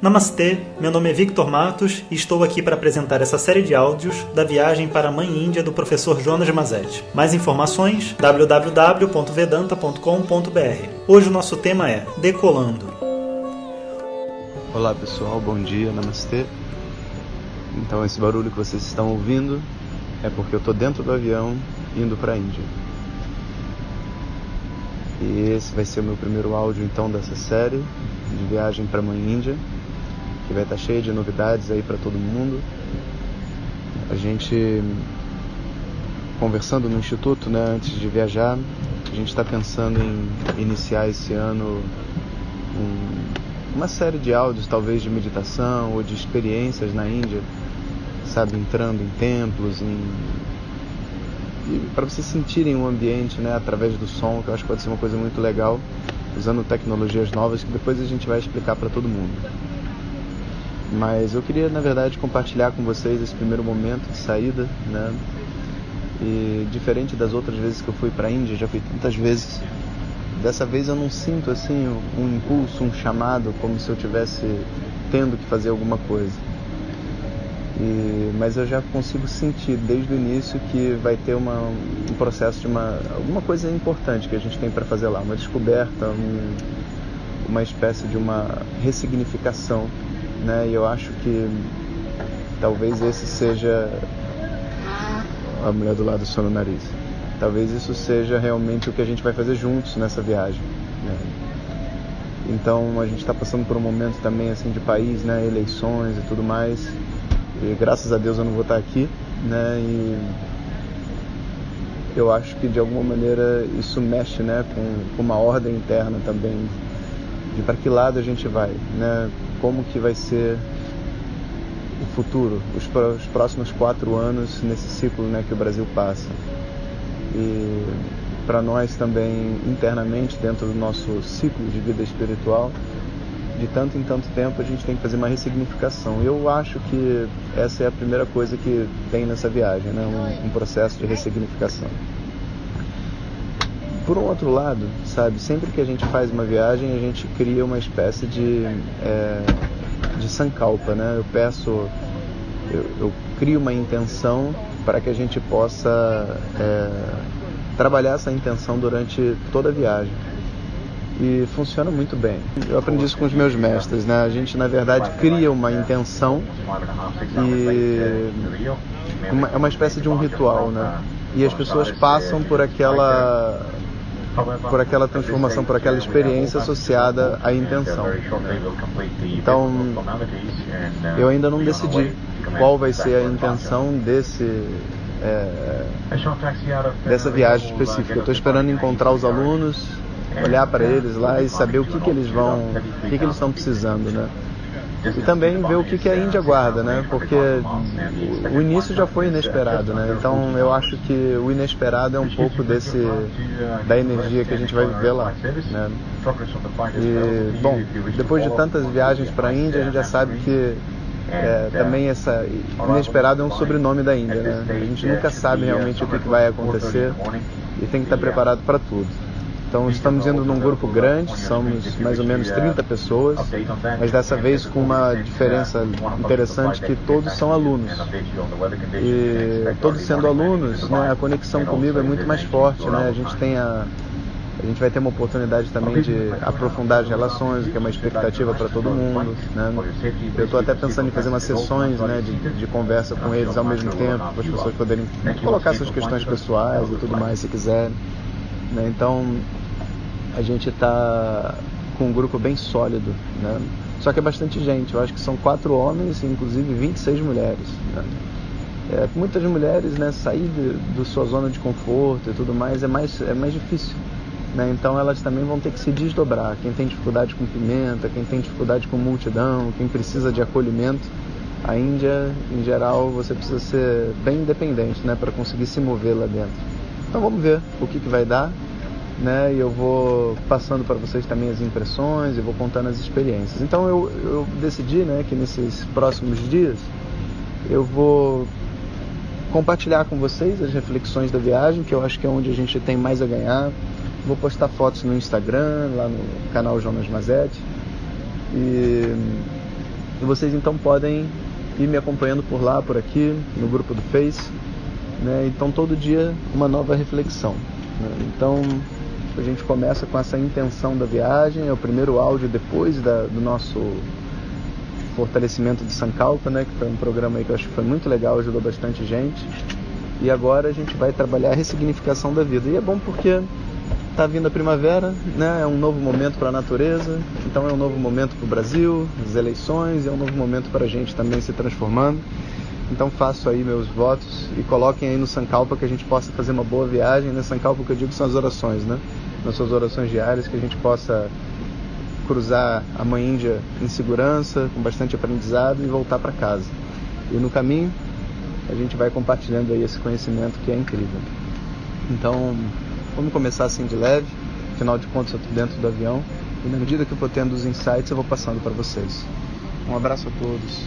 Namastê, meu nome é Victor Matos e estou aqui para apresentar essa série de áudios da viagem para a Mãe Índia do professor Jonas Mazetti. Mais informações www.vedanta.com.br. Hoje o nosso tema é Decolando. Olá pessoal, bom dia, namastê. Então esse barulho que vocês estão ouvindo é porque eu estou dentro do avião indo para a Índia. E esse vai ser o meu primeiro áudio então dessa série de viagem para a Mãe Índia que vai estar cheia de novidades aí para todo mundo. A gente conversando no instituto, né, antes de viajar, a gente está pensando em iniciar esse ano um, uma série de áudios, talvez de meditação ou de experiências na Índia, sabe, entrando em templos, em para vocês sentirem o ambiente, né, através do som, que eu acho que pode ser uma coisa muito legal, usando tecnologias novas que depois a gente vai explicar para todo mundo. Mas eu queria, na verdade, compartilhar com vocês esse primeiro momento de saída, né? E diferente das outras vezes que eu fui para a Índia, já fui tantas vezes. Dessa vez eu não sinto assim um impulso, um chamado, como se eu tivesse tendo que fazer alguma coisa. E, mas eu já consigo sentir desde o início que vai ter uma, um processo de uma alguma coisa importante que a gente tem para fazer lá, uma descoberta, um, uma espécie de uma ressignificação né? E eu acho que talvez esse seja a mulher do lado só no nariz. Talvez isso seja realmente o que a gente vai fazer juntos nessa viagem. Né? Então a gente está passando por um momento também assim de país, né? Eleições e tudo mais. E graças a Deus eu não vou estar aqui, né? E eu acho que de alguma maneira isso mexe, né? Com, com uma ordem interna também de para que lado a gente vai, né? Como que vai ser o futuro, os, os próximos quatro anos nesse ciclo né, que o Brasil passa. E para nós também internamente, dentro do nosso ciclo de vida espiritual, de tanto em tanto tempo a gente tem que fazer uma ressignificação. Eu acho que essa é a primeira coisa que tem nessa viagem, né? um, um processo de ressignificação. Por um outro lado, sabe, sempre que a gente faz uma viagem, a gente cria uma espécie de, é, de sankalpa, né? Eu peço, eu, eu crio uma intenção para que a gente possa é, trabalhar essa intenção durante toda a viagem. E funciona muito bem. Eu aprendi isso com os meus mestres, né? A gente, na verdade, cria uma intenção e uma, é uma espécie de um ritual, né? E as pessoas passam por aquela por aquela transformação, por aquela experiência associada à intenção. Então, eu ainda não decidi qual vai ser a intenção desse é, dessa viagem específica. Estou esperando encontrar os alunos, olhar para eles lá e saber o que, que eles vão, o que, que eles estão precisando, né? E também ver o que, que a Índia guarda, né? Porque o início já foi inesperado, né? Então eu acho que o inesperado é um pouco desse da energia que a gente vai viver lá, né? E bom, depois de tantas viagens para a Índia, a gente já sabe que é, também essa inesperado é um sobrenome da Índia, né? A gente nunca sabe realmente o que, que vai acontecer e tem que estar preparado para tudo. Então estamos indo num grupo grande, somos mais ou menos 30 pessoas, mas dessa vez com uma diferença interessante que todos são alunos. E todos sendo alunos, né, a conexão comigo é muito mais forte, né? A gente tem a a gente vai ter uma oportunidade também de aprofundar as relações, que é uma expectativa para todo mundo. Né? Eu estou até pensando em fazer umas sessões né, de, de conversa com eles ao mesmo tempo, para as pessoas poderem colocar suas questões pessoais e tudo mais, se quiserem. Né? Então, a gente está com um grupo bem sólido, né? Só que é bastante gente, eu acho que são quatro homens, inclusive 26 mulheres. Né? É, muitas mulheres, né, sair da sua zona de conforto e tudo mais é mais, é mais difícil. Né? Então elas também vão ter que se desdobrar. Quem tem dificuldade com pimenta, quem tem dificuldade com multidão, quem precisa de acolhimento. A Índia, em geral, você precisa ser bem independente né, para conseguir se mover lá dentro. Então vamos ver o que, que vai dar né? E eu vou passando para vocês também as impressões e vou contando as experiências. Então eu, eu decidi, né, que nesses próximos dias eu vou compartilhar com vocês as reflexões da viagem, que eu acho que é onde a gente tem mais a ganhar. Vou postar fotos no Instagram, lá no canal Jonas Mazetti. E E vocês então podem ir me acompanhando por lá, por aqui, no grupo do Face. Né? Então todo dia uma nova reflexão. Né? Então a gente começa com essa intenção da viagem, é o primeiro áudio depois da, do nosso fortalecimento de Sankalpa, né? que foi um programa que eu acho que foi muito legal, ajudou bastante gente. E agora a gente vai trabalhar a ressignificação da vida. E é bom porque está vindo a primavera, né? é um novo momento para a natureza, então é um novo momento para o Brasil, as eleições, é um novo momento para a gente também se transformando. Então faço aí meus votos e coloquem aí no Sankalpa que a gente possa fazer uma boa viagem. Né? Sankalpa que eu digo são as orações, né? Nas suas orações diárias, que a gente possa cruzar a Mãe Índia em segurança, com bastante aprendizado e voltar para casa. E no caminho a gente vai compartilhando aí esse conhecimento que é incrível. Então vamos começar assim de leve, afinal de contas eu estou dentro do avião e na medida que eu vou tendo os insights eu vou passando para vocês. Um abraço a todos,